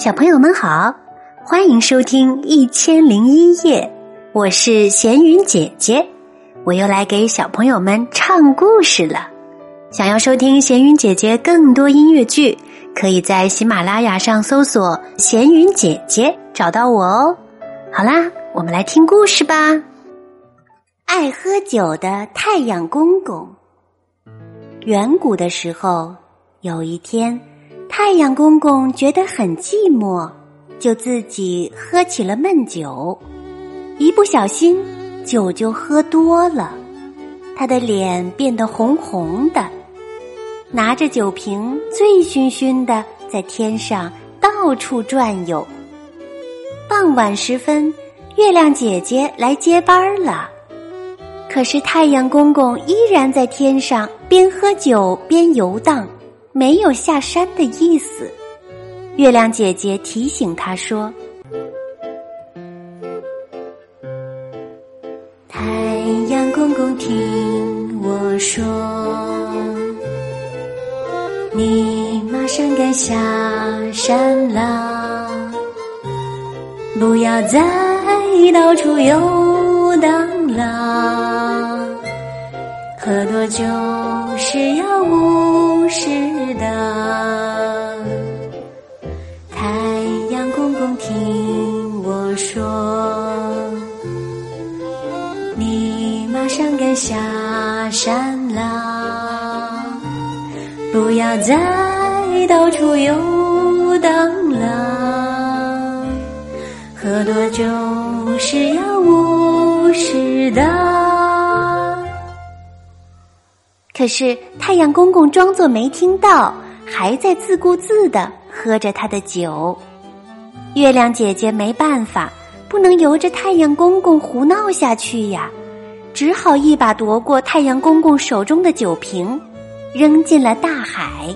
小朋友们好，欢迎收听《一千零一夜》，我是闲云姐姐，我又来给小朋友们唱故事了。想要收听闲云姐姐更多音乐剧，可以在喜马拉雅上搜索“闲云姐姐”找到我哦。好啦，我们来听故事吧。爱喝酒的太阳公公。远古的时候，有一天。太阳公公觉得很寂寞，就自己喝起了闷酒。一不小心，酒就喝多了，他的脸变得红红的，拿着酒瓶醉醺醺的在天上到处转悠。傍晚时分，月亮姐姐来接班了，可是太阳公公依然在天上边喝酒边游荡。没有下山的意思。月亮姐姐提醒他说：“太阳公公，听我说，你马上该下山啦，不要再到处游荡啦，喝多酒是要误事。”的太阳公公，听我说，你马上该下山啦，不要再到处游荡啦，喝多酒是要误事的。可是太阳公公装作没听到，还在自顾自的喝着他的酒。月亮姐姐没办法，不能由着太阳公公胡闹下去呀，只好一把夺过太阳公公手中的酒瓶，扔进了大海。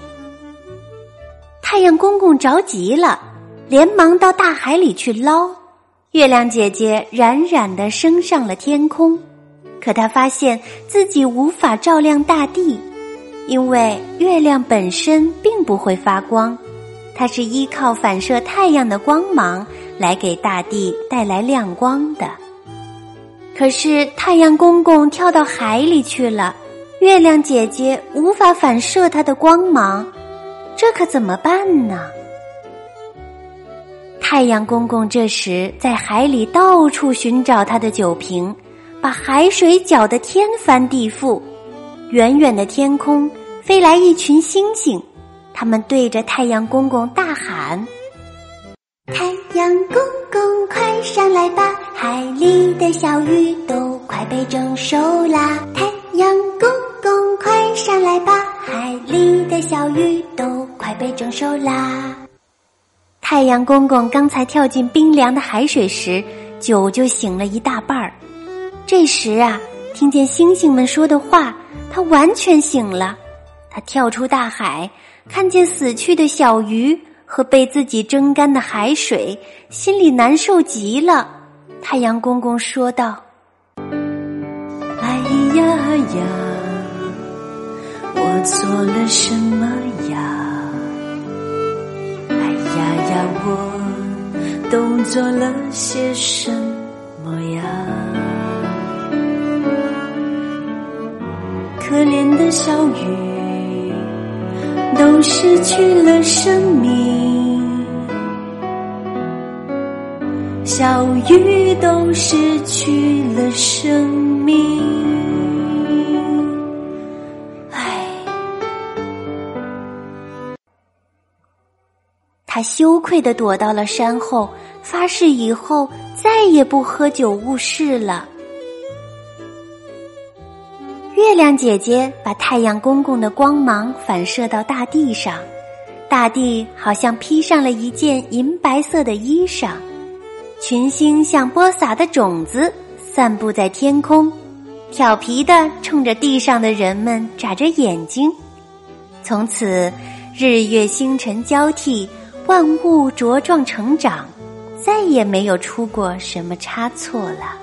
太阳公公着急了，连忙到大海里去捞。月亮姐姐冉冉的升上了天空。可他发现自己无法照亮大地，因为月亮本身并不会发光，它是依靠反射太阳的光芒来给大地带来亮光的。可是太阳公公跳到海里去了，月亮姐姐无法反射它的光芒，这可怎么办呢？太阳公公这时在海里到处寻找他的酒瓶。把海水搅得天翻地覆，远远的天空飞来一群星星，他们对着太阳公公大喊：“太阳公公，快上来吧！海里的小鱼都快被蒸熟啦！太阳公公，快上来吧！海里的小鱼都快被蒸熟啦！”太阳公公刚才跳进冰凉的海水时，酒就醒了一大半儿。这时啊，听见星星们说的话，他完全醒了。他跳出大海，看见死去的小鱼和被自己蒸干的海水，心里难受极了。太阳公公说道：“哎呀呀，我做了什么呀？哎呀呀，我都做了些什么可怜的小鱼都失去了生命，小鱼都失去了生命。唉，他羞愧的躲到了山后，发誓以后再也不喝酒误事了。月亮姐姐把太阳公公的光芒反射到大地上，大地好像披上了一件银白色的衣裳，群星像播撒的种子散布在天空，调皮的冲着地上的人们眨着眼睛。从此，日月星辰交替，万物茁壮成长，再也没有出过什么差错了。